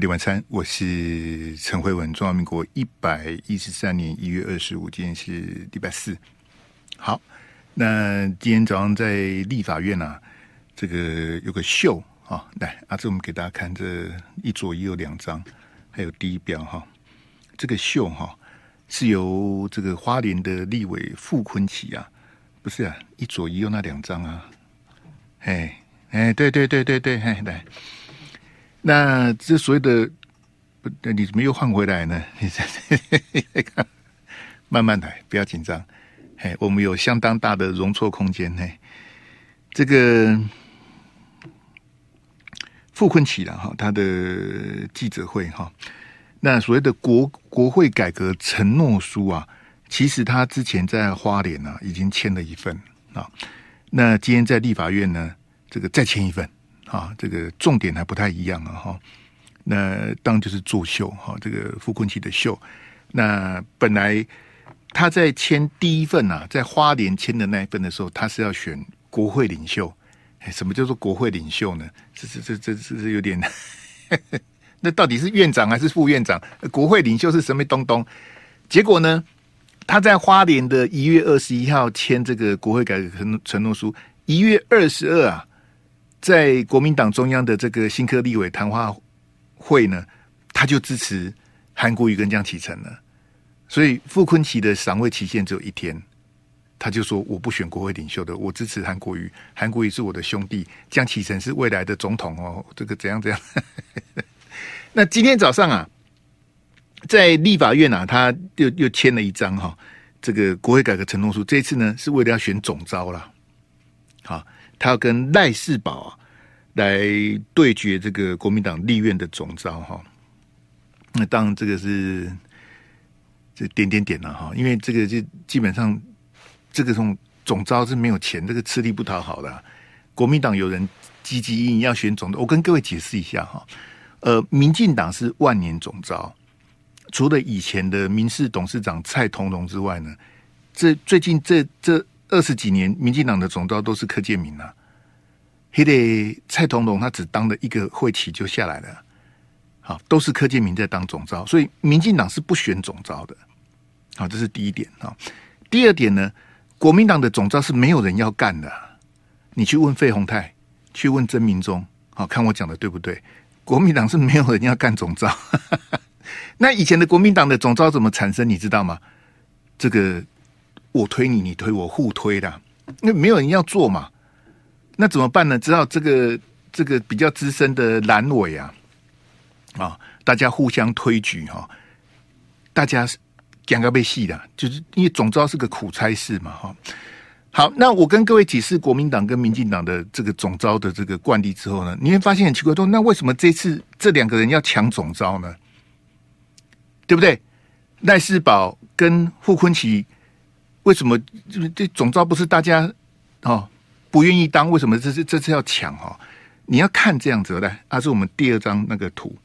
点晚餐，我是陈慧文。中华民国一百一十三年一月二十五，今天是礼拜四。好，那今天早上在立法院啊，这个有个秀啊，来啊，这我们给大家看这一左一右两张，还有第一标哈。这个秀哈是由这个花莲的立委傅坤奇啊，不是啊，一左一右那两张啊，哎哎，对对对对对，嘿，来。那这所谓的不，你怎么又换回来呢？你再看，慢慢来，不要紧张。嘿，我们有相当大的容错空间。嘿，这个傅崐萁了哈，他的记者会哈。那所谓的国国会改革承诺书啊，其实他之前在花莲呢已经签了一份啊。那今天在立法院呢，这个再签一份。啊，这个重点还不太一样啊，哈。那当然就是作秀哈，这个傅崐萁的秀。那本来他在签第一份啊，在花莲签的那一份的时候，他是要选国会领袖。哎，什么叫做国会领袖呢？这这这这这是有点，那到底是院长还是副院长？国会领袖是什么东东？结果呢，他在花莲的一月二十一号签这个国会改革承承诺书，一月二十二啊。在国民党中央的这个新科立委谈话会呢，他就支持韩国瑜跟江启臣了。所以傅昆奇的赏味期限只有一天，他就说我不选国会领袖的，我支持韩国瑜。韩国瑜是我的兄弟，江启臣是未来的总统哦。这个怎样怎样？那今天早上啊，在立法院啊，他又又签了一张哈，这个国会改革承诺书。这次呢，是为了要选总召了，好。他要跟赖世宝啊来对决这个国民党立院的总召哈，那当然这个是这点点点了哈，因为这个就基本上这个从总召是没有钱，这个吃力不讨好的。国民党有人积极应要选总，我跟各位解释一下哈。呃，民进党是万年总召，除了以前的民事董事长蔡同荣之外呢，这最近这这。二十几年，民进党的总召都是柯建铭啊。还得蔡同荣，他只当了一个会期就下来了。好，都是柯建铭在当总召，所以民进党是不选总召的。好，这是第一点啊。第二点呢，国民党的总召是没有人要干的。你去问费鸿泰，去问曾铭宗，好，看我讲的对不对？国民党是没有人要干总召。那以前的国民党的总召怎么产生？你知道吗？这个。我推你，你推我，互推的，那没有人要做嘛？那怎么办呢？知道这个这个比较资深的阑尾啊，啊，大家互相推举哈，大家讲个被戏的，就是因为总召是个苦差事嘛，哈。好，那我跟各位解释国民党跟民进党的这个总召的这个惯例之后呢，你会发现很奇怪，说那为什么这次这两个人要抢总召呢？对不对？赖世宝跟傅坤奇。为什么这这总召不是大家哦不愿意当？为什么这次这次要抢哦？你要看这样子来，啊，是我们第二张那个图，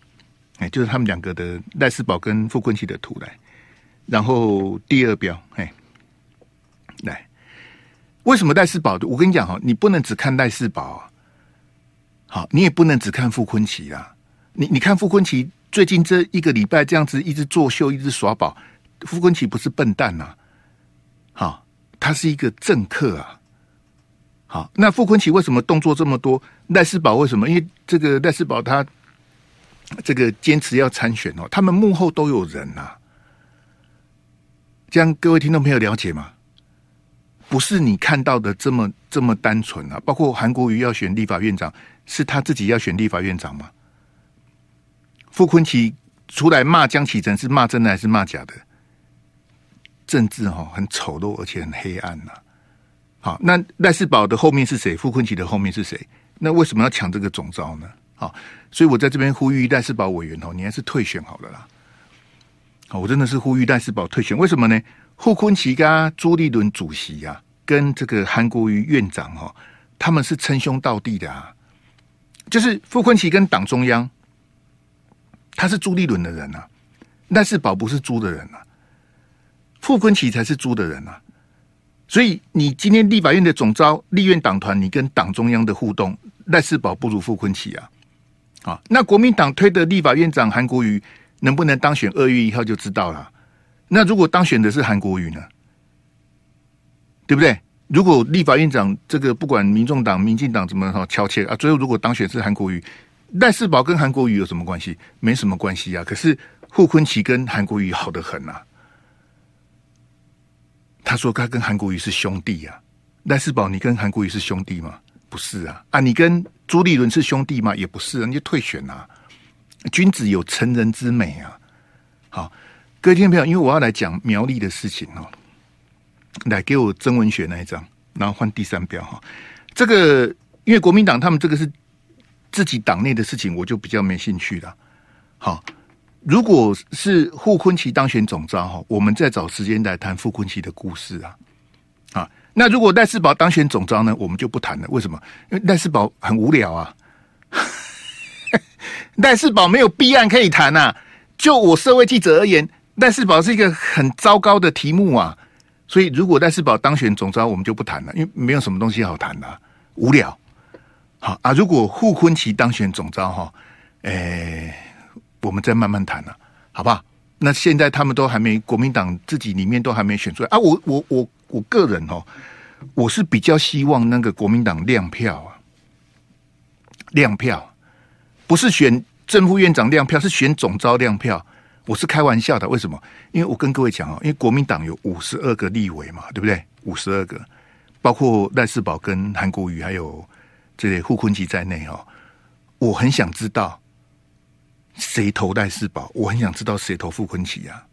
哎，就是他们两个的赖世宝跟傅崐萁的图来。然后第二标，哎，来，为什么赖世宝的？我跟你讲哈，你不能只看赖世宝啊，好，你也不能只看傅崐萁啊。你你看傅崐萁最近这一个礼拜这样子一直作秀，一直耍宝，傅崐萁不是笨蛋呐、啊。好，他是一个政客啊。好，那傅崐萁为什么动作这么多？赖世宝为什么？因为这个赖世宝他这个坚持要参选哦，他们幕后都有人呐、啊。这样各位听众朋友了解吗？不是你看到的这么这么单纯啊。包括韩国瑜要选立法院长，是他自己要选立法院长吗？傅崐萁出来骂江启臣，是骂真的还是骂假的？政治哈很丑陋，而且很黑暗呐。好，那赖世宝的后面是谁？傅昆萁的后面是谁？那为什么要抢这个总招呢？好，所以我在这边呼吁赖世宝委员哦，你还是退选好了啦。好，我真的是呼吁赖世宝退选。为什么呢？傅昆萁跟朱立伦主席呀、啊，跟这个韩国瑜院长哈，他们是称兄道弟的啊。就是傅昆萁跟党中央，他是朱立伦的人呐、啊，赖世宝不是朱的人呐、啊。傅崐萁才是猪的人啊！所以你今天立法院的总召、立院党团，你跟党中央的互动，赖世宝不如傅崐萁啊！啊，那国民党推的立法院长韩国瑜能不能当选？二月一号就知道了。那如果当选的是韩国瑜呢？对不对？如果立法院长这个不管民众党、民进党怎么哈敲切啊，最后如果当选是韩国瑜，赖世宝跟韩国瑜有什么关系？没什么关系啊。可是傅崐萁跟韩国瑜好得很啊。他说他跟韩国瑜是兄弟、啊。赖世宝，你跟韩国瑜是兄弟吗？不是啊。啊，你跟朱立伦是兄弟吗？也不是啊。你就退选啊。君子有成人之美啊。好，各位听众朋友，因为我要来讲苗栗的事情哦。来给我曾文学那一张，然后换第三标哈。这个因为国民党他们这个是自己党内的事情，我就比较没兴趣了。好，如果是傅昆萁当选总召哈，我们再找时间来谈傅昆萁的故事啊。啊，那如果赖世宝当选总召呢，我们就不谈了。为什么？因为赖世宝很无聊啊。赖世宝没有弊案可以谈啊。就我社会记者而言，赖世宝是一个很糟糕的题目啊。所以，如果赖世宝当选总召，我们就不谈了，因为没有什么东西好谈的，无聊。好啊，如果傅昆萁当选总召哈，诶、欸，我们再慢慢谈了，好不好？那现在他们都还没，国民党自己里面都还没选出来啊。我我我我个人哦，我是比较希望那个国民党亮票啊，亮票，不是选正副院长亮票，是选总召亮票。我是开玩笑的，为什么？因为我跟各位讲哦，因为国民党有五十二个立委嘛，对不对？五十二个，包括赖世宝跟韩国瑜还有这些傅崐萁在内哦。我很想知道谁投赖士葆，我很想知道谁投傅崐萁啊。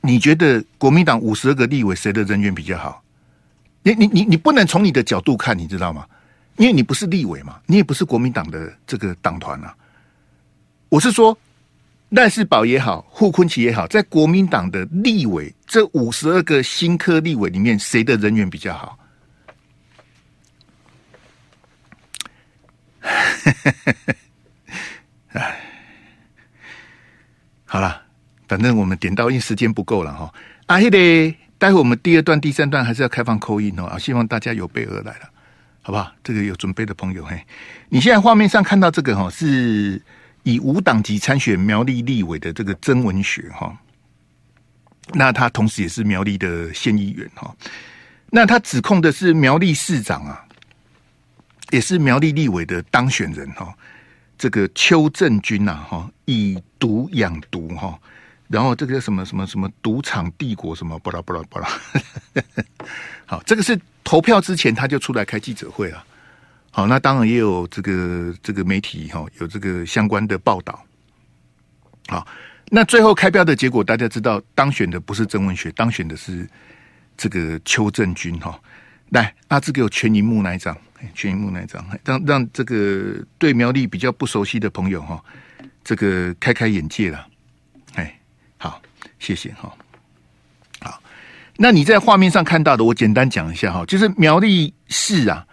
你觉得国民党五十二个立委谁的人缘比较好？你你你你不能从你的角度看，你知道吗？因为你不是立委嘛，你也不是国民党的这个党团啊。我是说，赖世宝也好，傅崐萁也好，在国民党的立委这五十二个新科立委里面，谁的人缘比较好？哎，好了，反正我们点到，因为时间不够了哈。啊，嘿嘞，待会我们第二段、第三段还是要开放 call in 哦，希望大家有备而来了。好不好？这个有准备的朋友，嘿，你现在画面上看到这个哈，是以无党籍参选苗栗立委的这个曾文学哈，那他同时也是苗栗的县议员哈，那他指控的是苗栗市长啊，也是苗栗立委的当选人哈，这个邱正军呐哈，以毒养毒哈，然后这个什么什么什么赌场帝国什么巴拉巴拉巴拉，好，这个是。投票之前他就出来开记者会了，好，那当然也有这个这个媒体哈，有这个相关的报道。好，那最后开票的结果，大家知道当选的不是曾文学，当选的是这个邱正军哈。来，阿志给我全萤幕那一张，全萤幕那张，让让这个对苗栗比较不熟悉的朋友哈，这个开开眼界了。哎，好，谢谢哈。好那你在画面上看到的，我简单讲一下哈，就是苗栗市啊，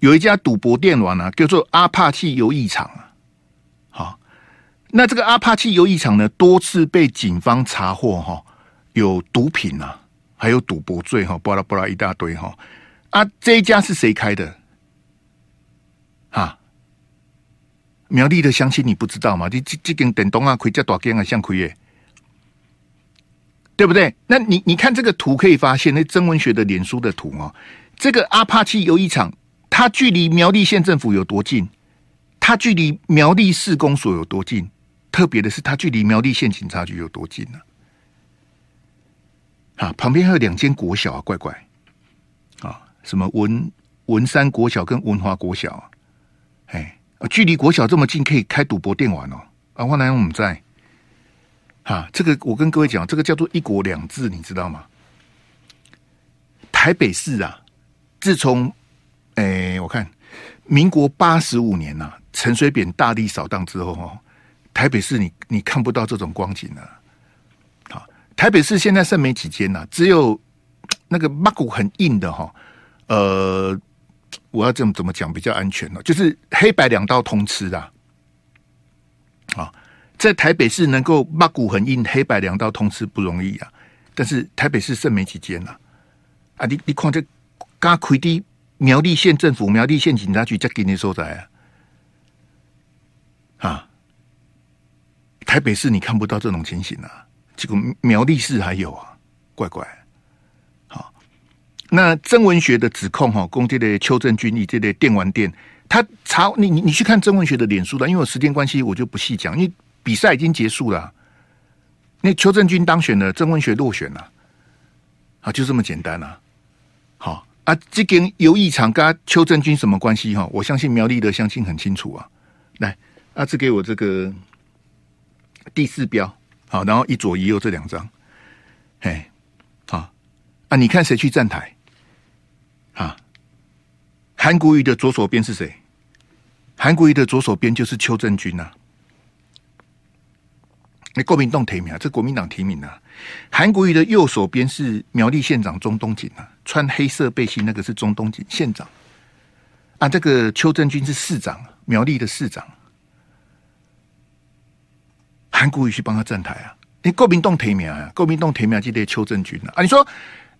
有一家赌博电玩啊，叫做阿帕契游艺场啊。好，那这个阿帕契游艺场呢，多次被警方查获哈，有毒品啊，还有赌博罪哈，巴拉巴拉一大堆哈。啊，这一家是谁开的？啊，苗栗的乡亲你不知道吗？这这这间电动啊，亏这大间啊，像亏耶。对不对？那你你看这个图可以发现，那曾文学的脸书的图哦，这个阿帕契游艺场，它距离苗栗县政府有多近？它距离苗栗市公所有多近？特别的是，它距离苗栗县警察局有多近呢？啊，旁边还有两间国小啊，怪怪啊，什么文文山国小跟文华国小啊，哎，距离国小这么近，可以开赌博店玩哦。啊，我来我们在。啊，这个我跟各位讲，这个叫做“一国两制”，你知道吗？台北市啊，自从诶，我看民国八十五年呐、啊，陈水扁大力扫荡之后，哦，台北市你你看不到这种光景了。好，台北市现在剩没几间呐，只有那个马骨很硬的哈。呃，我要怎么怎么讲比较安全呢？就是黑白两道通吃的。啊。在台北市能够骂骨很硬，黑白两道通吃不容易啊！但是台北市剩没几间了啊！你你看这刚开的苗栗县政府、苗栗县警察局在给你说在啊，啊，台北市你看不到这种情形啊，这个苗栗市还有啊，怪怪。那曾文学的指控哈，攻击的邱正军，你这类电玩店，他查你你你去看曾文学的脸书了，因为我时间关系，我就不细讲，因为比赛已经结束了，那邱正军当选了，曾文学落选了，啊，就这么简单啊，好。啊，这跟游艺场跟邱正军什么关系哈？我相信苗栗的相亲很清楚啊。来，阿志给我这个第四标，好，然后一左一右这两张，嘿，好啊，你看谁去站台？啊，韩国瑜的左手边是谁？韩国瑜的左手边就是邱正军呐、啊。那国民党提名啊，这国民党提名啊。韩国瑜的右手边是苗栗县长钟东锦啊，穿黑色背心那个是钟东锦县长啊。这个邱正军是市长，苗栗的市长。韩国瑜去帮他站台啊？你国民党提名啊？国民党提名就得邱正军啊？啊，你说，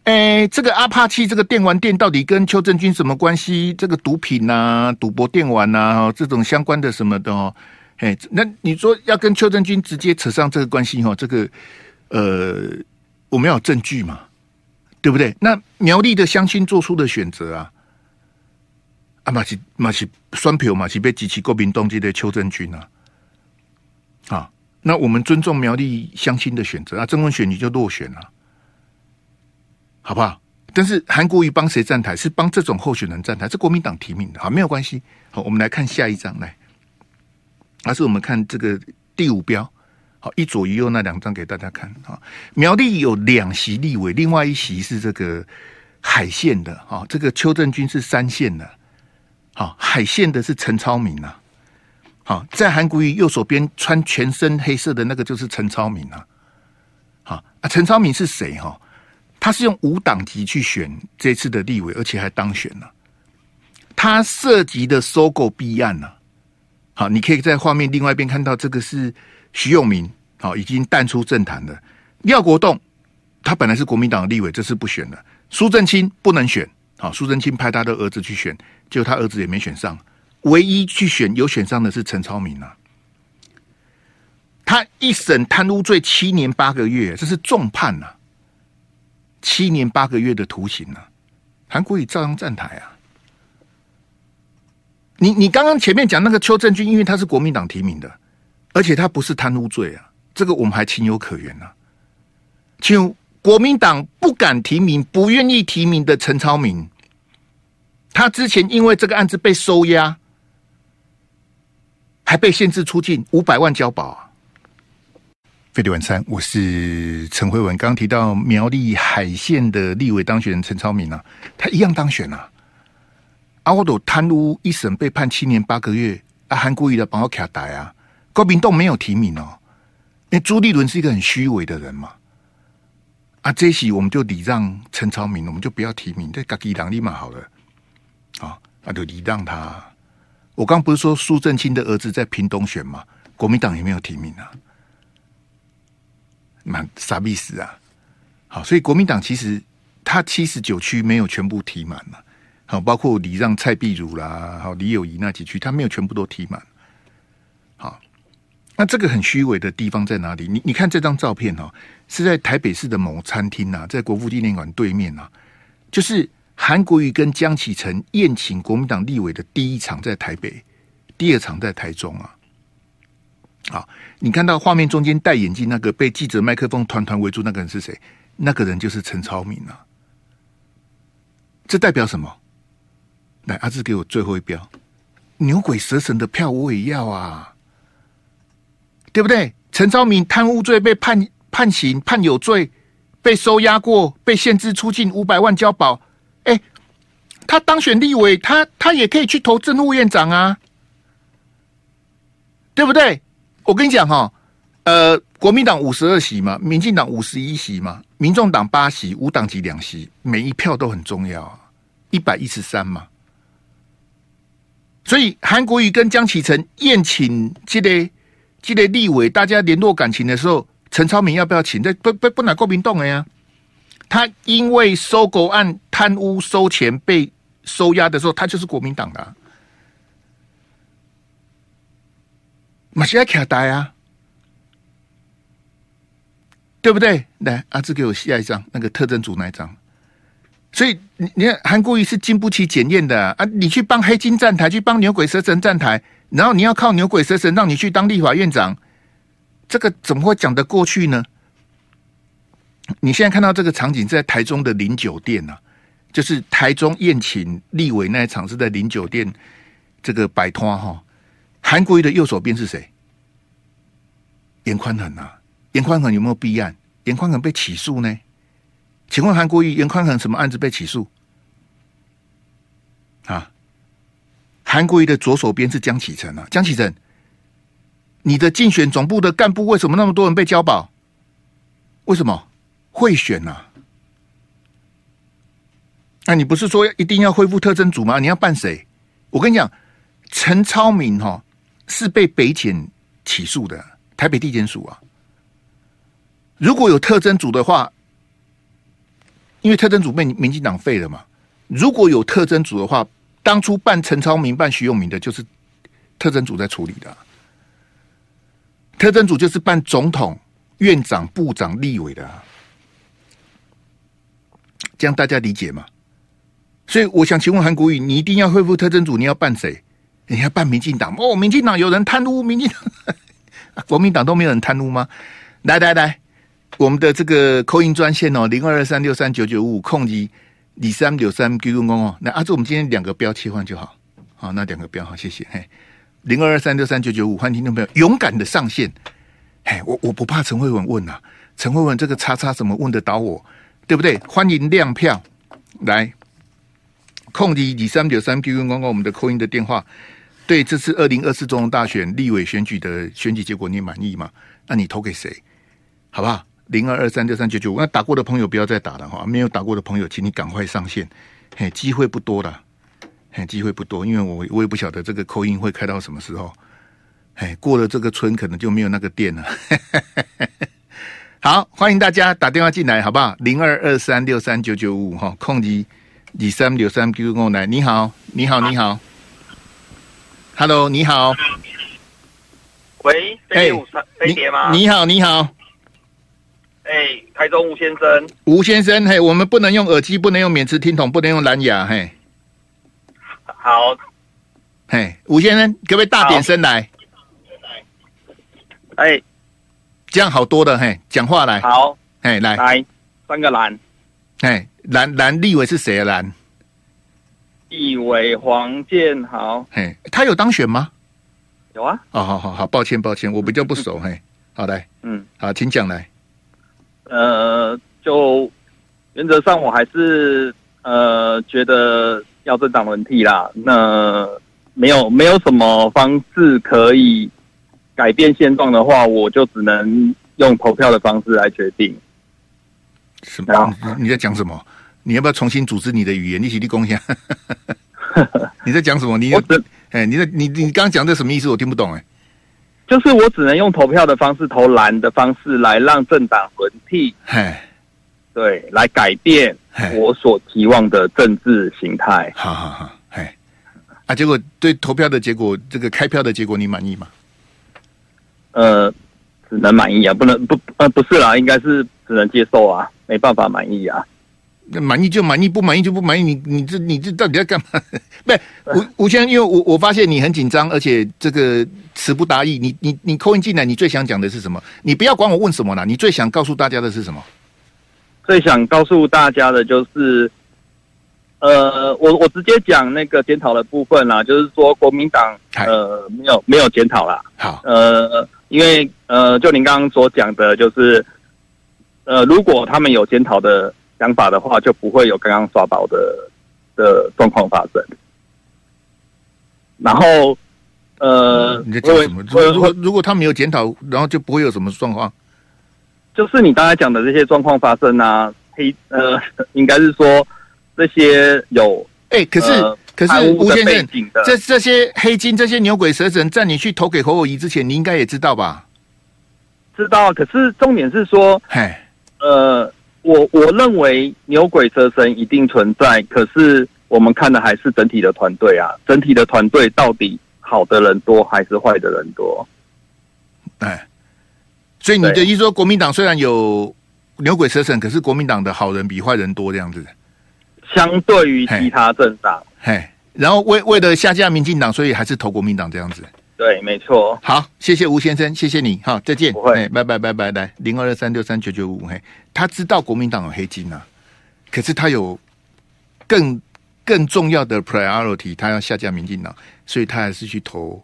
哎，这个阿帕奇这个电玩店到底跟邱正军什么关系？这个毒品呐、啊、赌博电玩呐、啊，这种相关的什么的哦？哎，那你说要跟邱正军直接扯上这个关系哈？这个。呃，我们要有证据嘛，对不对？那苗栗的乡亲做出的选择啊，啊，马其马其双票马其被集齐国民动机的邱正军啊，啊，那我们尊重苗栗乡亲的选择啊，曾文选你就落选了，好不好？但是韩国瑜帮谁站台？是帮这种候选人站台？是国民党提名的，好，没有关系。好，我们来看下一张，来，还是我们看这个第五标。好，一左一右那两张给大家看啊。苗栗有两席立委，另外一席是这个海线的啊。这个邱正军是三线的，好，海线的是陈超明呐。好，在韩国瑜右手边穿全身黑色的那个就是陈超明啊。好啊，陈超明是谁哈？他是用无党籍去选这次的立委，而且还当选了。他涉及的收购弊案呢？好，你可以在画面另外一边看到这个是。徐永明好，已经淡出政坛了。廖国栋他本来是国民党的立委，这次不选了。苏正清不能选，好，苏正清派他的儿子去选，结果他儿子也没选上。唯一去选有选上的是陈超明啊。他一审贪污罪七年八个月，这是重判呐，七年八个月的徒刑啊。韩国瑜照样站台啊。你你刚刚前面讲那个邱正军，因为他是国民党提名的。而且他不是贪污罪啊，这个我们还情有可原呐、啊。就国民党不敢提名、不愿意提名的陈超明，他之前因为这个案子被收押，还被限制出境五百万交保啊。飞碟晚餐，我是陈慧文。刚刚提到苗栗海线的立委当选人陈超明啊，他一样当选啊。阿沃朵贪污一审被判七年八个月，啊，韩国瑜的帮我卡台啊。国民党没有提名哦，因为朱立伦是一个很虚伪的人嘛。啊，这席我们就礼让陈超明，我们就不要提名，这自己人立马好了。啊，那就礼让他。我刚不是说苏正清的儿子在屏东选吗？国民党也没有提名啊，蛮啥意思啊？好，所以国民党其实他七十九区没有全部提满嘛。好，包括礼让蔡壁如啦，好李有宜那几区，他没有全部都提满。好。那这个很虚伪的地方在哪里？你你看这张照片哦，是在台北市的某餐厅呐，在国父纪念馆对面呐，就是韩国瑜跟江启臣宴请国民党立委的第一场在台北，第二场在台中啊。好，你看到画面中间戴眼镜那个被记者麦克风团团围住那个人是谁？那个人就是陈超明啊。这代表什么？来，阿志给我最后一标，牛鬼蛇神的票我也要啊。对不对？陈超明贪污罪被判判刑，判有罪，被收押过，被限制出境五百万交保。哎，他当选立委，他他也可以去投政务院长啊，对不对？我跟你讲哈、呃，国民党五十二席嘛，民进党五十一席嘛，民众党八席，无党籍两席，每一票都很重要，一百一十三嘛。所以韩国瑜跟江启臣宴请这个。记得立委大家联络感情的时候，陈超明要不要请？这不不不拿国民党的呀。他因为收购案贪污收钱被收押的时候，他就是国民党的、马西亚卡呆啊，对不对？来，阿志给我下一张，那个特征组那一张。所以你你看，韩国瑜是经不起检验的啊！你去帮黑金站台，去帮牛鬼蛇神站台，然后你要靠牛鬼蛇神让你去当立法院长，这个怎么会讲得过去呢？你现在看到这个场景在台中的林酒店、啊，就是台中宴请立委那一场是在林酒店这个摆摊哈。韩国瑜的右手边是谁？严宽恒啊，严宽恒有没有弊案？严宽恒被起诉呢？请问韩国瑜、严宽恒什么案子被起诉？啊，韩国瑜的左手边是江启臣啊，江启臣，你的竞选总部的干部为什么那么多人被交保？为什么贿选呐？那你不是说一定要恢复特征组吗？你要办谁？我跟你讲，陈超明哈是被北检起诉的，台北地检署啊。如果有特征组的话。因为特征组被民进党废了嘛，如果有特征组的话，当初办陈超明、办徐永明的，就是特征组在处理的。特征组就是办总统、院长、部长、立委的，这样大家理解吗？所以我想请问韩国瑜，你一定要恢复特征组，你要办谁？人家办民进党？哦，民进党有人贪污，民进党、国民党都没有人贪污吗？来来来。我们的这个 call in 专线哦，零二二三六三九九五五空机李三六三 Q Q 公哦，那阿志，我们今天两个标切换就好，好，那两个标好，谢谢。嘿，零二二三六三九九五，欢迎听众朋友勇敢的上线。嘿，我我不怕陈慧文问呐、啊，陈慧文这个叉叉怎么问得倒我，对不对？欢迎亮票来，空机李三六三 Q Q 公公，我们的 call in 的电话，对这次二零二四总统大选立委选举的选举结果你满意吗？那你投给谁？好不好？零二二三六三九九五，那打过的朋友不要再打了哈，没有打过的朋友，请你赶快上线，嘿，机会不多了，嘿，机会不多，因为我我也不晓得这个扣音会开到什么时候，嘿，过了这个村可能就没有那个电了。好，欢迎大家打电话进来，好不好？零二二三六三九九五哈，空机二三六三 Q Q 来，你好，你好，你好，Hello，你好，喂，飞碟飞碟吗？你好，你好。哎、欸，台中吴先生，吴先生，嘿，我们不能用耳机，不能用免持听筒，不能用蓝牙，嘿。好，嘿，吴先生，可不可以大点声来？哎、欸，这样好多的，嘿，讲话来。好，哎，来，来，三个蓝。哎，蓝蓝立委是谁啊？蓝立委黄建豪。嘿，他有当选吗？有啊。哦，好好好，抱歉抱歉，我比较不熟，嘿。好来，嗯，好，请讲来。呃，就原则上我还是呃觉得要政党轮替啦。那没有没有什么方式可以改变现状的话，我就只能用投票的方式来决定。什么？你在讲什么？你要不要重新组织你的语言？你起立贡献。你在讲什么？你哎，你在你你刚刚讲的什么意思？我听不懂哎。就是我只能用投票的方式，投蓝的方式来让政党轮替，嘿，对，来改变我所期望的政治形态。好好好，哎，啊，结果对投票的结果，这个开票的结果，你满意吗？呃，只能满意啊，不能不呃不是啦，应该是只能接受啊，没办法满意啊。那满意就满意，不满意就不满意。你你这你这到底在干嘛？不是吴吴先生，因为我我发现你很紧张，而且这个词不达意。你你你扣音进来，你最想讲的是什么？你不要管我问什么啦，你最想告诉大家的是什么？最想告诉大家的就是，呃，我我直接讲那个检讨的部分啦，就是说国民党呃没有没有检讨啦。好，呃，因为呃，就您刚刚所讲的，就是呃，如果他们有检讨的。想法的话，就不会有刚刚刷宝的的状况发生。然后，呃，你在讲什么？如果如果他没有检讨，然后就不会有什么状况。就是你刚才讲的这些状况发生啊，黑呃，应该是说这些有哎、欸，可是、呃、可是吴先生，这这些黑金、这些牛鬼蛇神，在你去投给侯友谊之前，你应该也知道吧？知道，可是重点是说，嘿，呃。我我认为牛鬼蛇神一定存在，可是我们看的还是整体的团队啊，整体的团队到底好的人多还是坏的人多？哎，所以你的意思说，国民党虽然有牛鬼蛇神，可是国民党的好人比坏人多这样子。相对于其他政党，嘿，然后为为了下架民进党，所以还是投国民党这样子。对，没错。好，谢谢吴先生，谢谢你，好，再见。不会，拜拜拜拜，来零二二三六三九九五，嘿，他知道国民党有黑金啊，可是他有更更重要的 priority，他要下架民进党，所以他还是去投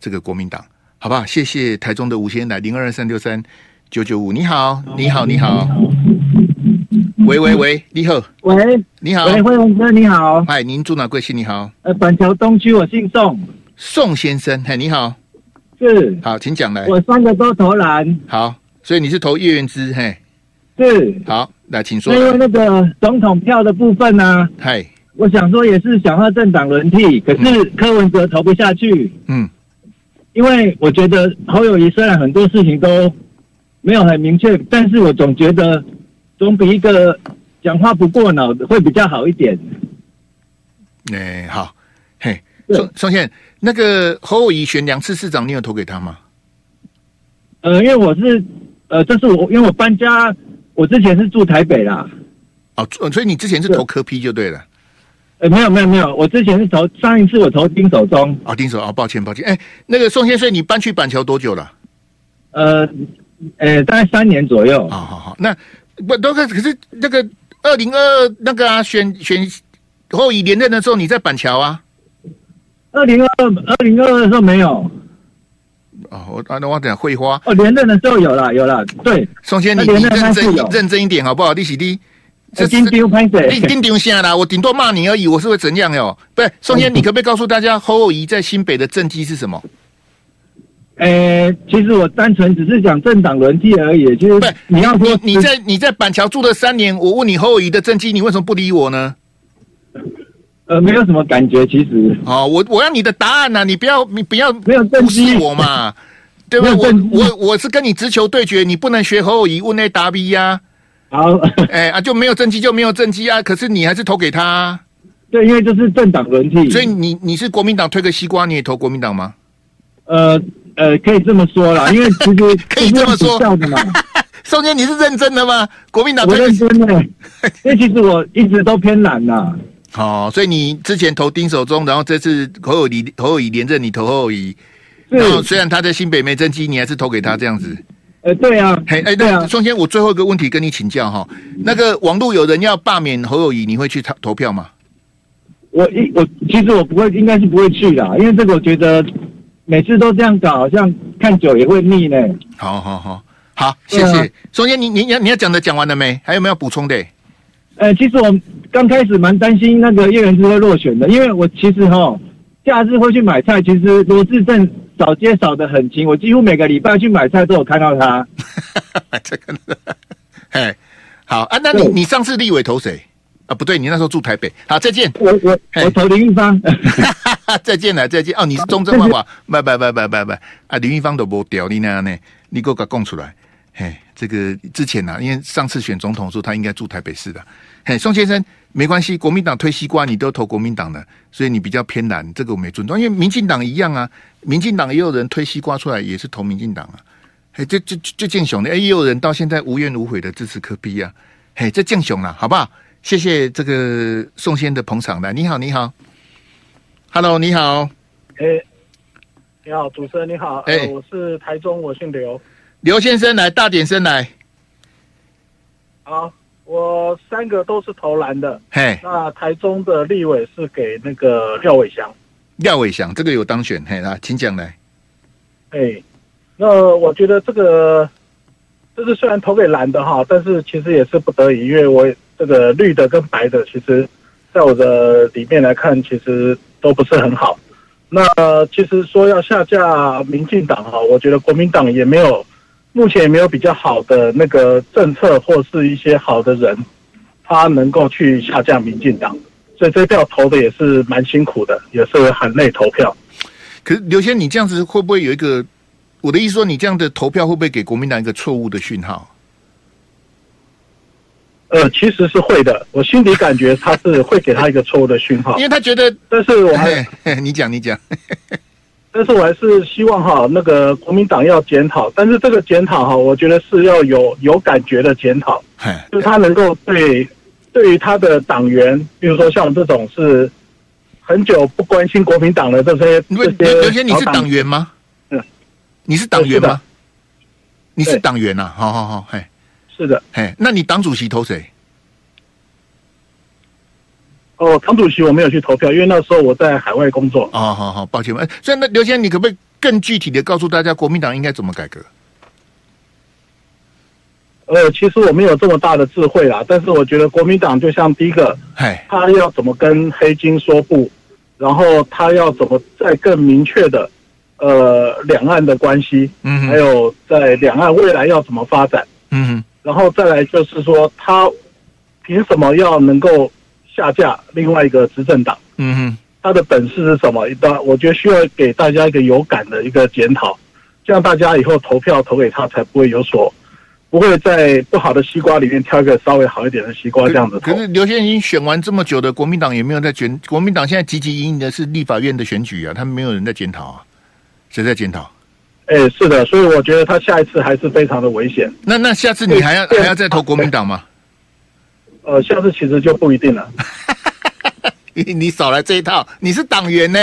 这个国民党，好不好？谢谢台中的吴先生，来零二二三六三九九五，你好，你好，你好。喂喂喂，你好。喂，你好。喂，辉文哥，你好。嗨，您住哪贵姓？你好。呃，板桥东区，我姓宋。宋先生，嘿，你好。是。好，请讲来。我三个都投蓝。好，所以你是投叶元之，嘿。是。好，来，请说。因为那个总统票的部分呢、啊，嗨，我想说也是想要政党轮替，可是柯文哲投不下去。嗯。因为我觉得侯友谊虽然很多事情都没有很明确，但是我总觉得。总比一个讲话不过脑的会比较好一点。哎、欸，好，嘿，宋宋宪，那个侯友谊选两次市长，你有投给他吗？呃，因为我是，呃，这是我，因为我搬家，我之前是住台北啦。哦，所以你之前是投柯 P 就对了。呃，没有没有没有，我之前是投上一次我投丁守中。啊、哦，丁守啊，抱歉抱歉。哎、欸，那个宋先生，你搬去板桥多久了？呃，呃，大概三年左右。好好好，那。不都可可是那个二零二那个啊选选侯友宜连任的时候，你在板桥啊？二零二二零二二的时候没有。哦，我啊，那我等下会花。哦，连任的时候有了，有了。对，宋先生，你你认真认真一点好不好？利息低，这丁丢拍谁？你丁丢下啦，我顶多骂你而已，我是会怎样哟？不是，宋先，你可不可以告诉大家侯友宜在新北的政绩是什么？呃、欸，其实我单纯只是讲政党轮替而已。其实你要说你，你在你在板桥住了三年，我问你侯友宜的政绩，你为什么不理我呢？呃，没有什么感觉，其实。哦，我我要你的答案呐、啊，你不要你不要没有政绩我嘛，对不对？我我我是跟你直球对决，你不能学侯友谊问 A 答 B 呀。好，哎、欸、啊，就没有政绩就没有政绩啊，可是你还是投给他、啊。对，因为这是政党轮替，所以你你是国民党推个西瓜，你也投国民党吗？呃。呃，可以这么说啦，因为其实可以这么说的嘛。宋坚，你是认真的吗？国民党我认真的，因为其实我一直都偏蓝呐。哦，所以你之前投丁守中，然后这次侯友宜侯友宜连任，你投侯友宜。然后虽然他在新北没政绩，你还是投给他这样子。呃，对啊，嘿，哎，对啊，宋先，我最后一个问题跟你请教哈，那个网络有人要罢免侯友宜，你会去投投票吗？我一我其实我不会，应该是不会去的，因为这个我觉得。每次都这样搞，好像看久也会腻呢。好好好，好，谢谢。首先、你你要你要讲的讲完了没？还有没有补充的？呃，其实我刚开始蛮担心那个叶元之会落选的，因为我其实哈，假日会去买菜。其实罗志正扫街扫的很勤，我几乎每个礼拜去买菜都有看到他。这个，哎，好啊，那你你上次立委投谁？啊，不对，你那时候住台北。好，再见。我我我投林玉芳。再见了，再见。哦，你是中正万华，拜拜拜拜拜拜。啊，林玉芳都不屌你那样呢？你给我讲出来。嘿，这个之前呢、啊，因为上次选总统的时候，他应该住台北市的。嘿，宋先生，没关系，国民党推西瓜，你都投国民党的，所以你比较偏蓝，这个我没尊重。因为民进党一样啊，民进党也有人推西瓜出来，也是投民进党啊。嘿，这这这建雄的，哎，也有人到现在无怨无悔的支持科比啊。嘿，这建雄了，好不好？谢谢这个宋先的捧场的，你好，你好，Hello，你好，哎、欸，你好，主持人你好，哎、欸呃，我是台中，我姓刘，刘先生来，大点声来，好，我三个都是投蓝的，嘿，那台中的立委是给那个廖伟翔，廖伟翔这个有当选，嘿，那，请讲来，哎、欸，那我觉得这个，这是虽然投给蓝的哈，但是其实也是不得已，因为我。这个绿的跟白的，其实，在我的里面来看，其实都不是很好。那其实说要下架民进党哈，我觉得国民党也没有，目前也没有比较好的那个政策或是一些好的人，他能够去下降民进党。所以这票投的也是蛮辛苦的，也是很累投票。可是刘先，你这样子会不会有一个？我的意思说，你这样的投票会不会给国民党一个错误的讯号？呃，其实是会的，我心里感觉他是会给他一个错误的讯号，因为他觉得，但是我还，你讲你讲，但是我还是希望哈，那个国民党要检讨，但是这个检讨哈，我觉得是要有有感觉的检讨，就是他能够对对于他的党员，比如说像我这种是很久不关心国民党的这些，刘刘先，你是党员吗？嗯，你是党员吗？你是党员呐？好好好，嘿。是的，嘿，那你党主席投谁？哦，唐主席我没有去投票，因为那时候我在海外工作。哦，好好，抱歉。哎，所以那刘先生，你可不可以更具体的告诉大家，国民党应该怎么改革？呃，其实我没有这么大的智慧啦，但是我觉得国民党就像第一个，嘿，他要怎么跟黑金说不，然后他要怎么在更明确的，呃，两岸的关系，嗯，还有在两岸未来要怎么发展，嗯。然后再来就是说，他凭什么要能够下架另外一个执政党？嗯哼，他的本事是什么？一段我觉得需要给大家一个有感的一个检讨，这样大家以后投票投给他，才不会有所不会在不好的西瓜里面挑一个稍微好一点的西瓜这样子。可是刘先生已经选完这么久的国民党，也没有在检。国民党现在积极营营的是立法院的选举啊，他们没有人在检讨啊，谁在检讨？哎、欸，是的，所以我觉得他下一次还是非常的危险。那那下次你还要还要再投国民党吗？呃，下次其实就不一定了。你你少来这一套，你是党员呢？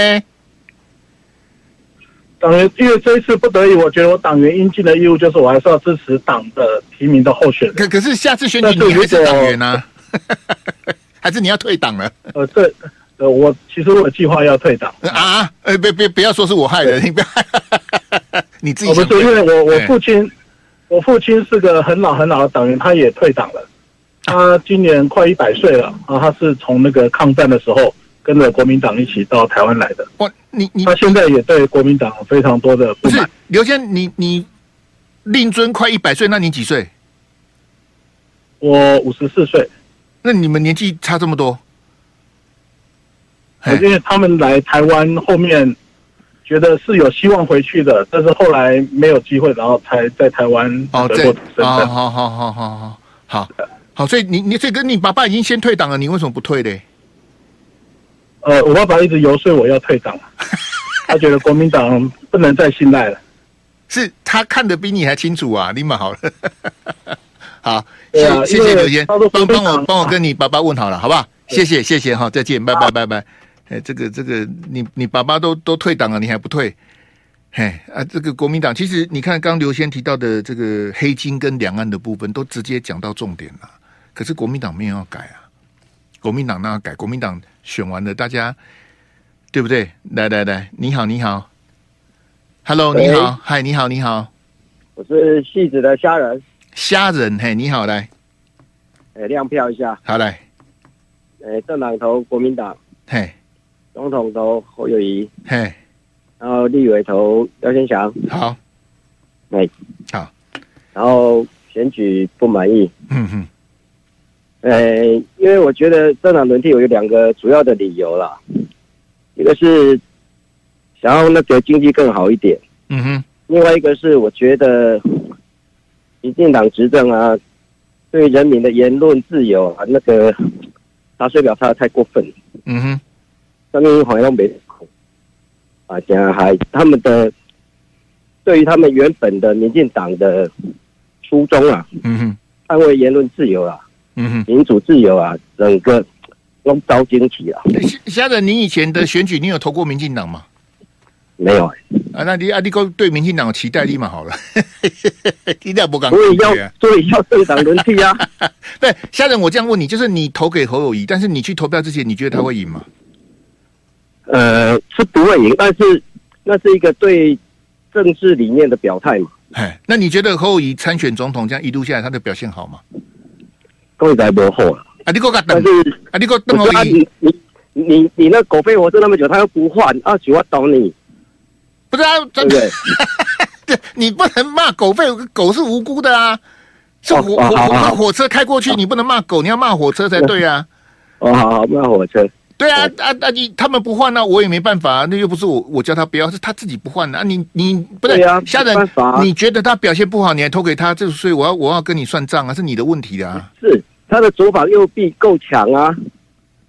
党员，因为这一次不得已，我觉得我党员应尽的义务就是我还是要支持党的提名的候选人。可可是下次选举你还是党员啊？还是你要退党了？呃，对。呃，我其实我有计划要退党啊！呃，别别不要说是我害的，你不要，你自己。不是，因为我我父亲，我父亲是个很老很老的党员，他也退党了。他今年快一百岁了啊！他是从那个抗战的时候跟着国民党一起到台湾来的。哇，你你他现在也对国民党非常多的不是，刘先，你你令尊快一百岁，那你几岁？我五十四岁。那你们年纪差这么多？因为他们来台湾后面，觉得是有希望回去的，但是后来没有机会，然后才在台湾得过身份。好好好好好好好好，所以你你这跟你爸爸已经先退党了，你为什么不退嘞？呃，我爸爸一直游说我要退党，他觉得国民党不能再信赖了。是他看得比你还清楚啊！你们好了，好，谢谢谢刘先，帮帮我帮我跟你爸爸问好了，好不好？谢谢谢谢哈，再见，拜拜拜拜。哎，这个这个，你你爸爸都都退党了，你还不退？嘿啊，这个国民党其实你看，刚刘先提到的这个黑金跟两岸的部分，都直接讲到重点了。可是国民党没有要改啊，国民党那要改，国民党选完了，大家对不对？来来来，你好你好，Hello 你好，嗨你好你好，我是戏子的虾仁，虾仁嘿你好来，哎亮票一下，好来，哎政党投国民党，嘿。总统投侯友谊，嘿，然后立委投廖先祥，好，哎，好，然后选举不满意，嗯哼，呃，因为我觉得政党轮替有两个主要的理由啦，一个是想要那个经济更好一点，嗯哼，另外一个是我觉得民进党执政啊，对人民的言论自由啊，那个查水表查的太过分，嗯哼。他们好像没啊，这样还他们的对于他们原本的民进党的初衷啊，嗯哼，捍卫言论自由啊，嗯，民主自由啊，整个都遭惊奇了。虾仁，你以前的选举，你有投过民进党吗？没有、欸、啊，那你阿弟哥对民进党有期待立马好了，一定要不敢。所以要所以要政党轮替啊。对，虾仁，我这样问你，就是你投给侯友谊，但是你去投票之前，你觉得他会赢吗？呃，是不会赢，但是那是一个对政治理念的表态嘛。哎，那你觉得侯友谊参选总统这样一路下来，他的表现好吗？各位在无好了啊，你给我等，但是啊，你给我等侯友宜，你你你你那狗费活着那么久，他又不换啊，只要等你，不是啊，真的对？你不能骂狗吠，狗是无辜的啊，是火火火火车开过去，你不能骂狗，你要骂火车才对啊。哦，好好骂火车。对啊，啊啊！你他们不换呢，我也没办法。啊那又不是我，我叫他不要，是他自己不换的啊。你你不对啊，虾仁，你觉得他表现不好，你还投给他，这所以我要我要跟你算账啊，是你的问题啊。是他的左膀右臂够强啊。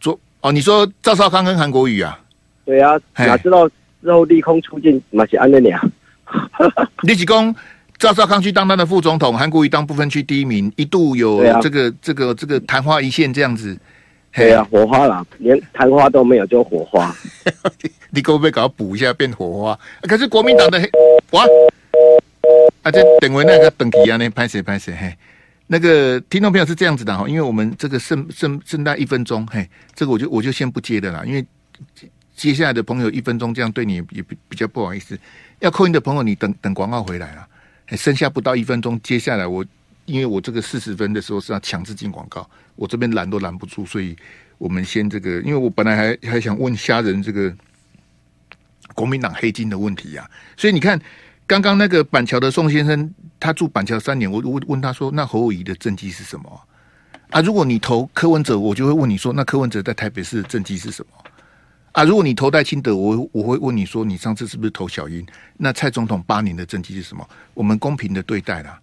左哦，你说赵少康跟韩国瑜啊？对啊，哪知道之后利空出尽，马是安那样。李启功。赵少康去当他的副总统，韩国瑜当不分区第一名，一度有这个、啊、这个这个昙花一现这样子。对啊，火花啦，连昙花都没有，就火花。你可不可以搞补一下变火花？可是国民党的黑哇，啊，这等为那个等级啊，那拍谁拍谁嘿。那个听众朋友是这样子的哈，因为我们这个剩剩剩大一分钟，嘿，这个我就我就先不接的啦，因为接下来的朋友一分钟这样对你也比比较不好意思。要扣音的朋友，你等等广告回来了。剩下不到一分钟，接下来我因为我这个四十分的时候是要强制进广告，我这边拦都拦不住，所以我们先这个，因为我本来还还想问虾仁这个国民党黑金的问题呀、啊，所以你看刚刚那个板桥的宋先生，他住板桥三年，我我问他说，那侯友谊的政绩是什么啊？如果你投柯文哲，我就会问你说，那柯文哲在台北市的政绩是什么？啊，如果你投戴清德，我我会问你说，你上次是不是投小英？那蔡总统八年的政绩是什么？我们公平的对待啦，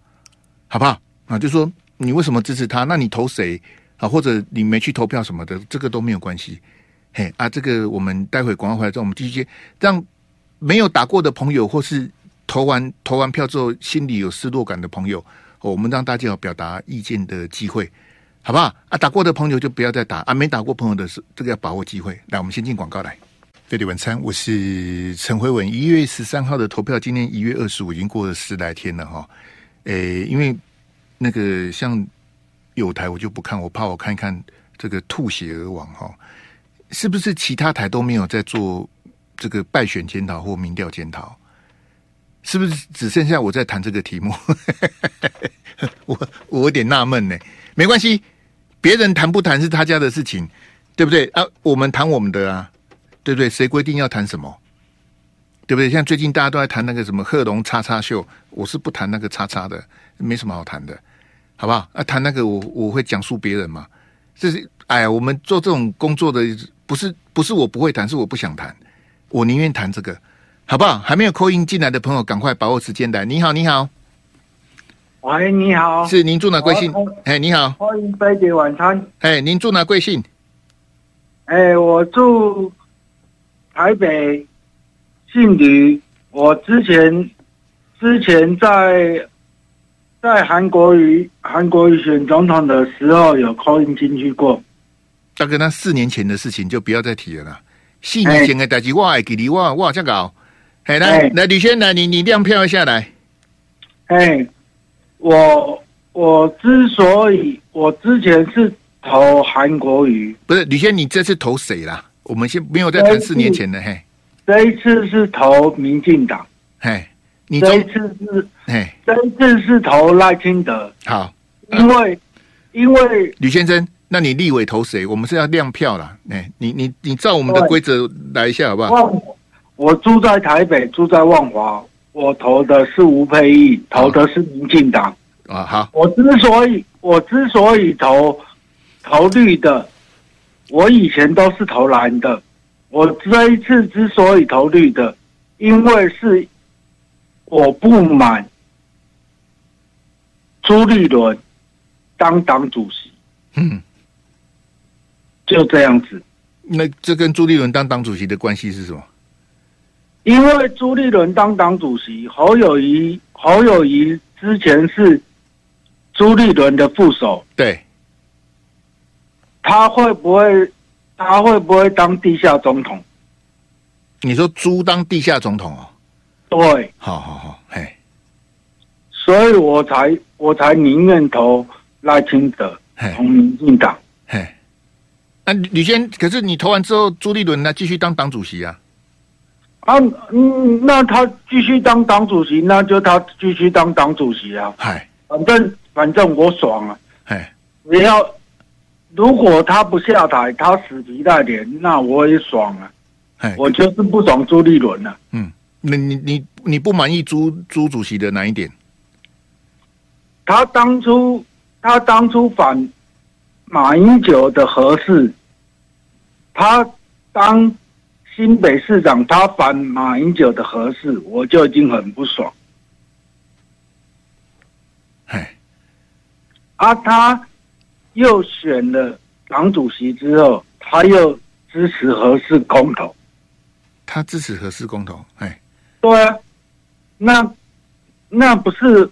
好不好？啊，就说你为什么支持他？那你投谁啊？或者你没去投票什么的，这个都没有关系。嘿啊，这个我们待会广告回来之后，我们继续接，让没有打过的朋友，或是投完投完票之后心里有失落感的朋友，我们让大家有表达意见的机会。好不好啊？打过的朋友就不要再打啊！没打过朋友的是这个要把握机会。来，我们先进广告来。飞碟晚餐，我是陈辉文。一月十三号的投票，今天一月二十五，已经过了十来天了哈。诶，因为那个像有台我就不看，我怕我看一看这个吐血而亡哈。是不是其他台都没有在做这个败选检讨或民调检讨？是不是只剩下我在谈这个题目？我我有点纳闷呢。没关系。别人谈不谈是他家的事情，对不对啊？我们谈我们的啊，对不对？谁规定要谈什么？对不对？像最近大家都在谈那个什么贺龙叉叉秀，我是不谈那个叉叉的，没什么好谈的，好不好？啊，谈那个我我会讲述别人嘛。这是哎呀，我们做这种工作的不是不是我不会谈，是我不想谈，我宁愿谈这个，好不好？还没有 call in 进来的朋友，赶快把握时间来。你好，你好。喂，你好，是您住哪贵姓？哎，你好，欢迎飞碟晚餐。哎，您住哪贵姓？哎，我住台北，姓吕。我之前之前在在韩国瑜韩国瑜选总统的时候有 call in 进去过。大哥，那四年前的事情就不要再提了啦。四年前的代志，我还给你，我我这搞。哎，来来，吕先来，你你亮票一下来。哎。我我之所以我之前是投韩国瑜，不是吕先，你这次投谁啦？我们先没有在谈四年前的嘿。这一次是投民进党，嘿，你这一次是哎，这一次是投赖清德。好，因为因为吕先生，那你立委投谁？我们是要亮票啦。哎，你你你照我们的规则来一下好不好？我住在台北，住在万华。我投的是吴沛忆，投的是民进党啊。好，我之所以我之所以投投绿的，我以前都是投蓝的。我这一次之所以投绿的，因为是我不满朱立伦当党主席。嗯，就这样子。那这跟朱立伦当党主席的关系是什么？因为朱立伦当党主席，侯友谊侯友谊之前是朱立伦的副手，对，他会不会他会不会当地下总统？你说朱当地下总统哦？对，好好好，嘿，所以我才我才宁愿投赖清德，同民进党，嘿，那吕先，可是你投完之后，朱立伦呢继续当党主席啊？啊，嗯，那他继续当党主席，那就他继续当党主席啊。嗨，反正反正我爽啊。嗨，你要如果他不下台，他死皮赖脸，那我也爽啊。嗨，我就是不爽朱立伦了啊。嗯，那你你你不满意朱朱主席的哪一点？他当初他当初反马英九的合事，他当。新北市长他反马英九的合事，我就已经很不爽。哎，啊，他又选了党主席之后，他又支持合事公投。他支持合事公投，哎，对啊，那那不是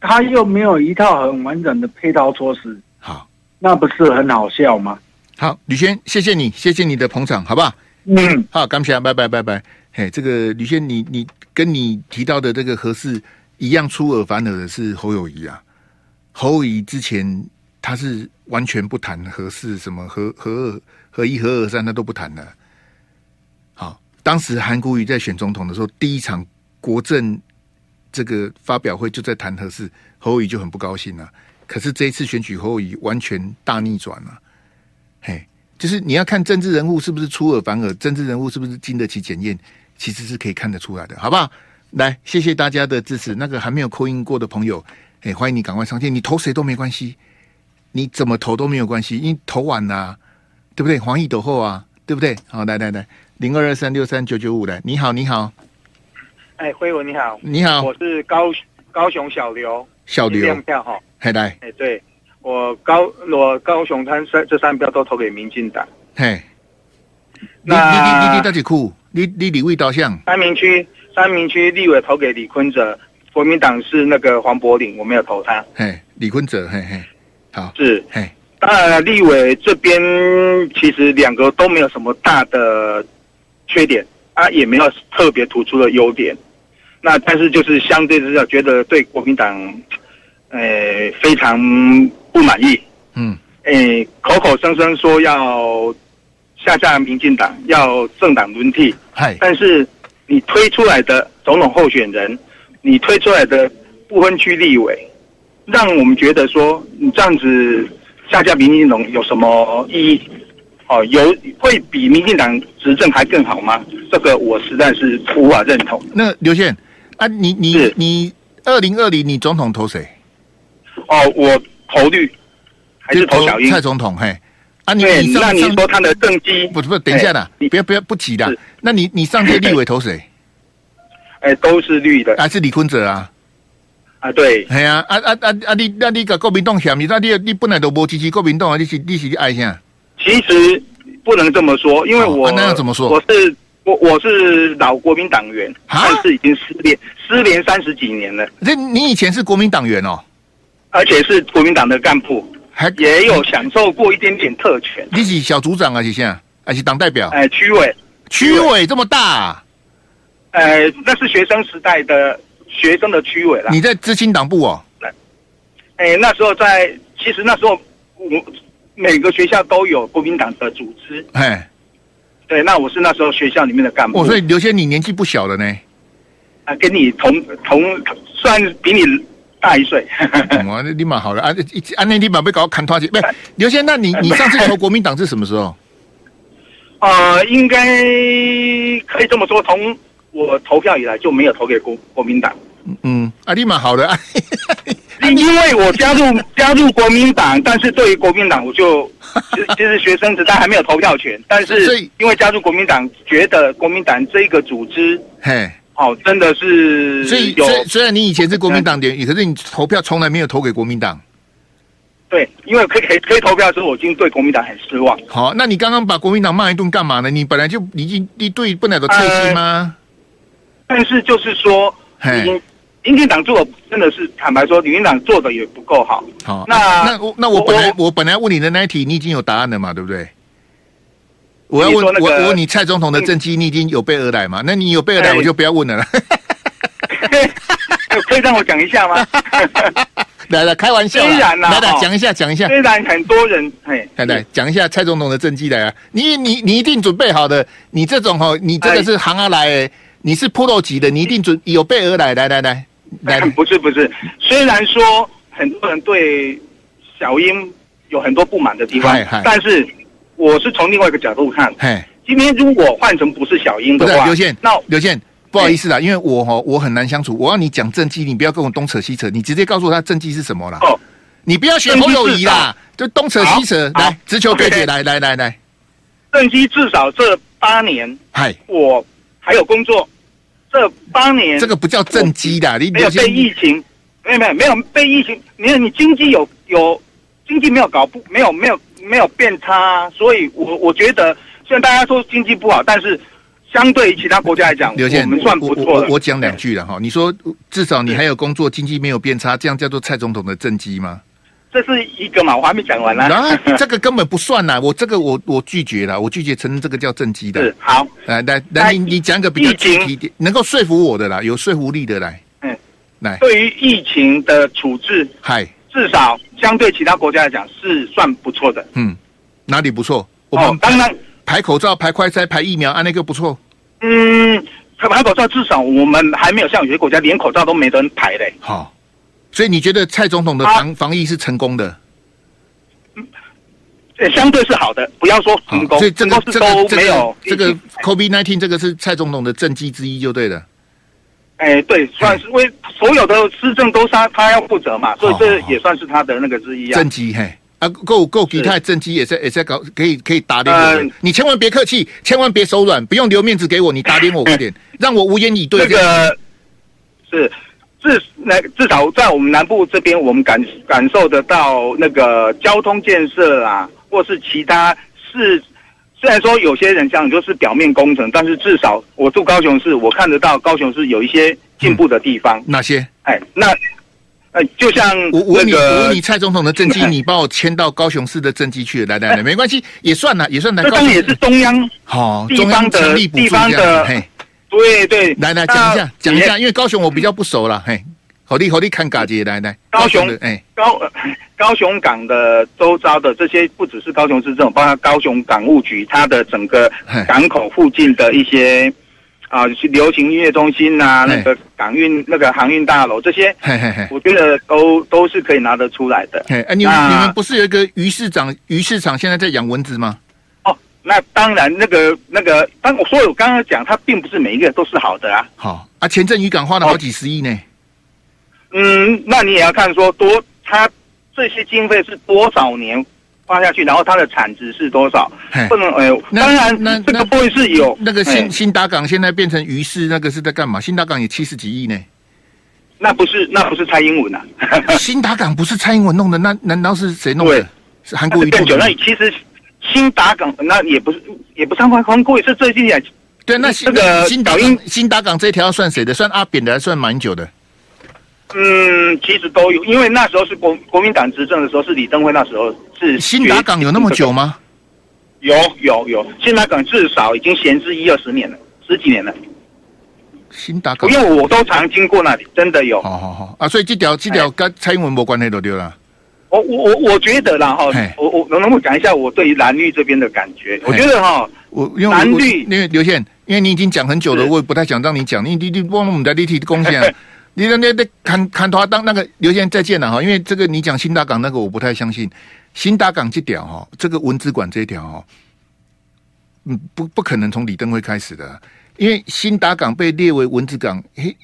他又没有一套很完整的配套措施，好，那不是很好笑吗？好，吕轩，谢谢你，谢谢你的捧场，好不好？嗯，好，感谢，拜拜，拜拜。嘿，这个吕轩，你你跟你提到的这个核四一样出尔反尔的是侯友谊啊，侯友谊之前他是完全不谈核四，什么核核二、核一、核二、三，他都不谈的。好。当时韩国瑜在选总统的时候，第一场国政这个发表会就在谈核事，侯友就很不高兴了。可是这一次选举，侯友完全大逆转了。嘿，就是你要看政治人物是不是出尔反尔，政治人物是不是经得起检验，其实是可以看得出来的，好不好？来，谢谢大家的支持。那个还没有 call in 过的朋友，哎，欢迎你赶快上线。你投谁都没关系，你怎么投都没有关系，因为投晚了啊，对不对？黄奕斗后啊，对不对？好，来来来。零二二三六三九九五的，你好，你好，哎，辉文你好，你好，我是高高雄小刘，小刘。亮票哈，嘿来，哎，对。我高我高雄他三这三票都投给民进党，嘿，那你你你你到底哭？你你李位导向？三明区三明区立委投给李坤哲，国民党是那个黄柏林，我没有投他，嘿，李坤哲，嘿嘿，好，是，嘿，当然了，立委这边其实两个都没有什么大的。缺点啊，也没有特别突出的优点，那但是就是相对之下，觉得对国民党，呃，非常不满意。嗯，诶，口口声声说要下架民进党，要政党轮替。嗨，但是你推出来的总统候选人，你推出来的不分区立委，让我们觉得说你这样子下架民进党有什么意义？哦，有会比民进党执政还更好吗？这个我实在是无法认同。那刘宪啊，你你你二零二零你总统投谁？哦，我投绿，还是投小英？蔡总统嘿啊你，你那你说他的政绩？不不，等一下啦，你不要不要不急的。那你你上届立委投谁？哎，都是绿的，还是李坤哲啊？啊，对，系啊，啊啊啊啊！你那你个国民党嫌你，那你你本来都无支持国民党啊？你是你是爱啥？其实不能这么说，因为我、哦啊、那要怎么说？我是我我是老国民党员，但是已经失联失联三十几年了。这你以前是国民党员哦，而且是国民党的干部，还也有享受过一点点特权。你是小组长啊？是现还是党代表？哎，区委，区委这么大、啊？呃，那是学生时代的学生的区委了。你在知青党部哦？哎，那时候在，其实那时候我。每个学校都有国民党的组织，哎，对，那我是那时候学校里面的干部。所以刘先你年纪不小了呢，啊，跟你同同算比你大一岁。我、嗯，你蛮好了啊，啊，那你蛮被搞砍拖去，不是 刘先，那你你上次投国民党是什么时候？呃，应该可以这么说，从我投票以来就没有投给国国民党。嗯，啊，你蛮好了啊。因为我加入加入国民党，但是对于国民党，我就其实学生时代还没有投票权，但是因为加入国民党，觉得国民党这个组织，嘿，哦，真的是所以有虽然你以前是国民党的，可是你投票从来没有投给国民党。对，因为可以可以可以投票的时候，我已经对国民党很失望。好，那你刚刚把国民党骂一顿干嘛呢？你本来就已经你对本来的侧心吗、呃？但是就是说，嘿。民进党做的真的是坦白说，民进党做的也不够好。好，那那我那我本来我，我本来问你的那一题，你已经有答案了嘛？对不对？我要问我我问你蔡总统的政绩，你已经有备而来嘛？那你有备而来，我就不要问了啦。可以让我讲一下吗？来来，开玩笑，虽然来来讲一下讲一下。虽然很多人嘿，来来讲一下蔡总统的政绩来啊！你你你一定准备好的，你这种哈，你真的是行啊来，你是 pro 级的，你一定准有备而来，来来来。来。不是不是，虽然说很多人对小英有很多不满的地方，但是我是从另外一个角度看。今天如果换成不是小英的话，刘宪，那刘宪不好意思啦，因为我哈我很难相处，我要你讲政绩，你不要跟我东扯西扯，你直接告诉我他政绩是什么啦。哦，你不要学侯友谊啦，就东扯西扯，来直球对决，来来来来，政绩至少这八年，嗨，我还有工作。这八年，这个不叫政绩的，你没有被疫情，没有没有没有被疫情，你看你经济有有经济济没有搞不没有没有没有变差，所以我我觉得虽然大家说经济不好，但是相对于其他国家来讲，刘先我们算不错我讲两句了哈。你说至少你还有工作，经济没有变差，这样叫做蔡总统的政绩吗？这是一个嘛，我还没讲完呢。啊，这个根本不算呐，我这个我我拒绝了，我拒绝承认这个叫政绩的。是好，来来来，你你讲一个比较具体点，能够说服我的啦，有说服力的来。嗯，来，对于疫情的处置，嗨，至少相对其他国家来讲是算不错的。嗯，哪里不错？我们当然排口罩、排快筛、排疫苗，啊，那个不错。嗯，排口罩至少我们还没有像有些国家连口罩都没得排嘞。好。所以你觉得蔡总统的防防疫是成功的？嗯，相对是好的，不要说成功。所以这个是都没有这个 COVID-19 这个是蔡总统的政绩之一，就对了。哎，对，算是因为所有的施政都是他他要负责嘛，所以这也算是他的那个之一啊。政绩嘿啊，够够给他的政绩也是也是搞可以可以打脸我。你千万别客气，千万别手软，不用留面子给我，你打脸我 快点，让我无言以对。这个是。至那至少在我们南部这边，我们感感受得到那个交通建设啊，或是其他是，虽然说有些人讲就是表面工程，但是至少我住高雄市，我看得到高雄市有一些进步的地方。嗯、哪些？哎，那呃，就像我我你我你蔡总统的政绩，你帮我迁到高雄市的政绩去了，来来来，没关系，也算了，也算来。这当然也是中央好地方的地方的。嘿对对，来来讲一下，讲一下，因为高雄我比较不熟了，嘿，好的好的，看嘎姐来来，高雄哎高 高雄港的周遭的这些，不只是高雄市政府，包括高雄港务局，它的整个港口附近的一些啊，流行音乐中心呐，那个港运那个航运大楼这些，嘿嘿嘿，我觉得都都是可以拿得出来的。哎，你们你们不是有一个鱼市场？鱼市场现在在养蚊子吗？那当然，那个那个，当我说我刚刚讲，它并不是每一个都是好的啊。好啊，前阵渔港花了好几十亿呢。嗯，那你也要看说多，它这些经费是多少年花下去，然后它的产值是多少？不能哎，当然，那这个不会是有那个新新达港现在变成鱼市，那个是在干嘛？新达港也七十几亿呢。那不是那不是蔡英文啊？新达港不是蔡英文弄的，那难道是谁弄的？是韩国瑜弄的？那其实。新达港那也不是，也不算韩国瑜，是最近两。对，那这个新达港新达港这条算谁的？算阿扁的，还算蛮久的？嗯，其实都有，因为那时候是国国民党执政的时候，是李登辉那时候是。新达港有那么久吗？有有有，新达港至少已经闲置一二十年了，十几年了。新达港，因为我都常经过那里，真的有。好好好啊，所以这条这条跟蔡英文没关系都对了。我我我我觉得啦哈，我我能不能讲一下我对于蓝绿这边的感觉？我觉得哈，我因为蓝绿因为刘宪，因为你已经讲很久了，我也不太想让你讲，你你你忘了我们的立体贡献，你那那那砍砍他当那个刘宪再见了哈，因为这个你讲新达港那个我不太相信，新达港这条哈，这个文资馆这条哈，嗯不不可能从李登辉开始的，因为新达港被列为文字港，嘿，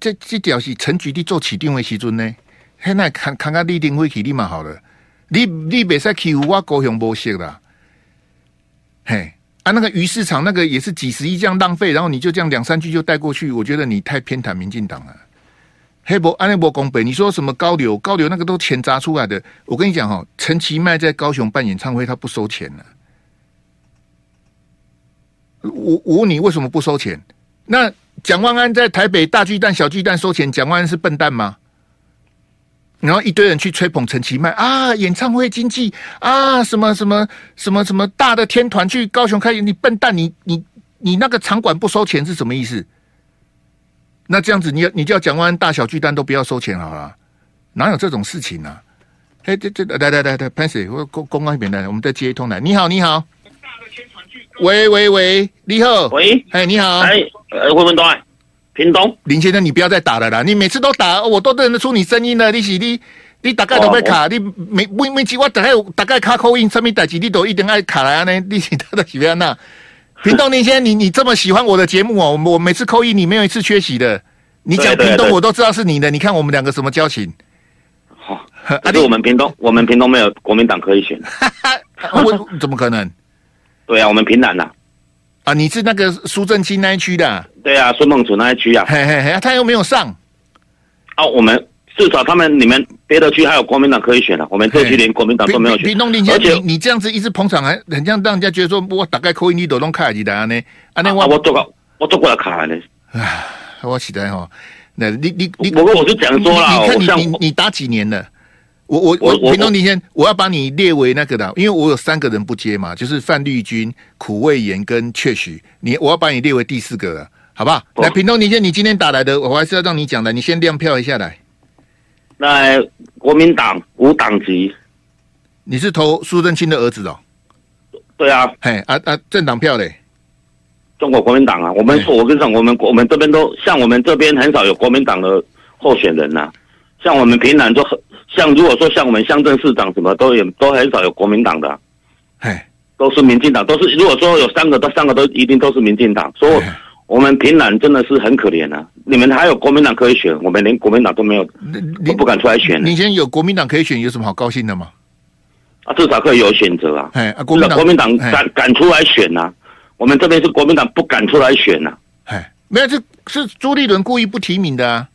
这这条是陈局的做起定位时阵呢。现在看看看李登辉去立马好了，你你别再欺负我高雄无锡了，嘿啊那个鱼市场那个也是几十亿这样浪费，然后你就这样两三句就带过去，我觉得你太偏袒民进党了。黑博安内博拱北，你说什么高流高流那个都钱砸出来的，我跟你讲哈，陈其迈在高雄办演唱会他不收钱了，我我问你为什么不收钱？那蒋万安在台北大巨蛋小巨蛋收钱，蒋万安是笨蛋吗？然后一堆人去吹捧陈其迈啊，演唱会经济啊，什么什么什么什么大的天团去高雄开演，你笨蛋，你你你那个场馆不收钱是什么意思？那这样子你，你你叫蒋万安大小巨蛋都不要收钱好了，哪有这种事情呢、啊？哎，这这来来来来，潘 Sir，我公公安那边来，我们再接一通来。你好，你好。喂喂喂，你好。喂，哎，你好。哎，呃，会不会到？屏东林先生，你不要再打了啦！你每次都打，我都认得出你声音了。你是你，你大概都会卡，哦、你每每每次我大概大概卡口音，上面代几你都一定爱卡来呢。你其他的喜欢那屏东林先生，你你这么喜欢我的节目哦，我每次扣音你没有一次缺席的。你讲屏东我都知道是你的，你看我们两个什么交情？好、是我们屏东，我们屏东没有国民党可以选。我怎么可能？对啊，我们屏南呐。啊，你是那个苏正清那一区的？对啊，孙梦楚那一区啊。嘿嘿嘿，他又没有上。啊，我们至少他们你们别的区还有国民党可以选了，我们这区连国民党都没有选。屏东林先，你你这样子一直捧场，还很像让人家觉得说，我大概可以你都弄开起来呢。啊，那我我做过，我做过来卡呢。唉，我期待哈。那你你你，不过我就讲说了，你看你你你打几年了？我我我平东你先，我要把你列为那个的，因为我有三个人不接嘛，就是范绿军、苦味盐跟确许，你我要把你列为第四个了，好不好？来，屏东林先，你今天打来的，我还是要让你讲的，你先亮票一下来。那国民党无党籍，你是投苏正清的儿子哦？对啊，嘿啊啊，政党票嘞？中国国民党啊，我们说，我跟你讲，我们我们这边都像我们这边很少有国民党的候选人呐、啊，像我们平南就很像，如果说像我们乡镇市长什么都有，都很少有国民党的、啊，嘿，都是民进党，都是如果说有三个，都三个都一定都是民进党，所以。我们平壤真的是很可怜啊！你们还有国民党可以选，我们连国民党都没有，都不敢出来选。你现在有国民党可以选，有什么好高兴的吗？啊，至少可以有选择啊！哎，国民党国民党敢敢出来选呐、啊？我们这边是国民党不敢出来选呐、啊。哎，没有，是是朱立伦故意不提名的啊！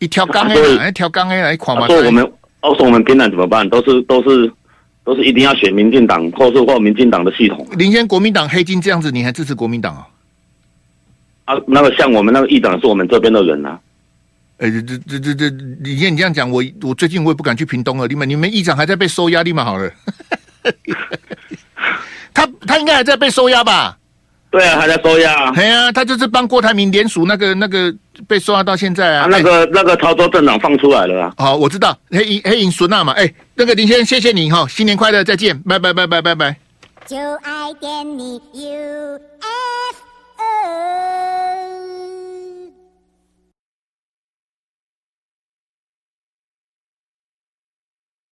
一条杠 A，一条杠 A 来垮嘛。说我们，哦，说我们平南怎么办？都是都是都是一定要选民进党，或是或民进党的系统。领先国民党黑金这样子，你还支持国民党啊？啊，那个像我们那个议长是我们这边的人啊。哎、欸，这这这这，你看你这样讲，我我最近我也不敢去屏东了。你们你们议长还在被收押，立马好了。他他应该还在被收押吧？对啊，还在收押。对啊，他就是帮郭台铭联署那个那个被收押到现在啊。啊那个、欸、那个潮州镇长放出来了啊。好，我知道黑影黑影孙娜嘛。哎、欸，那个林先生，谢谢你哈，新年快乐，再见，拜拜拜拜拜拜。就爱点你 UFO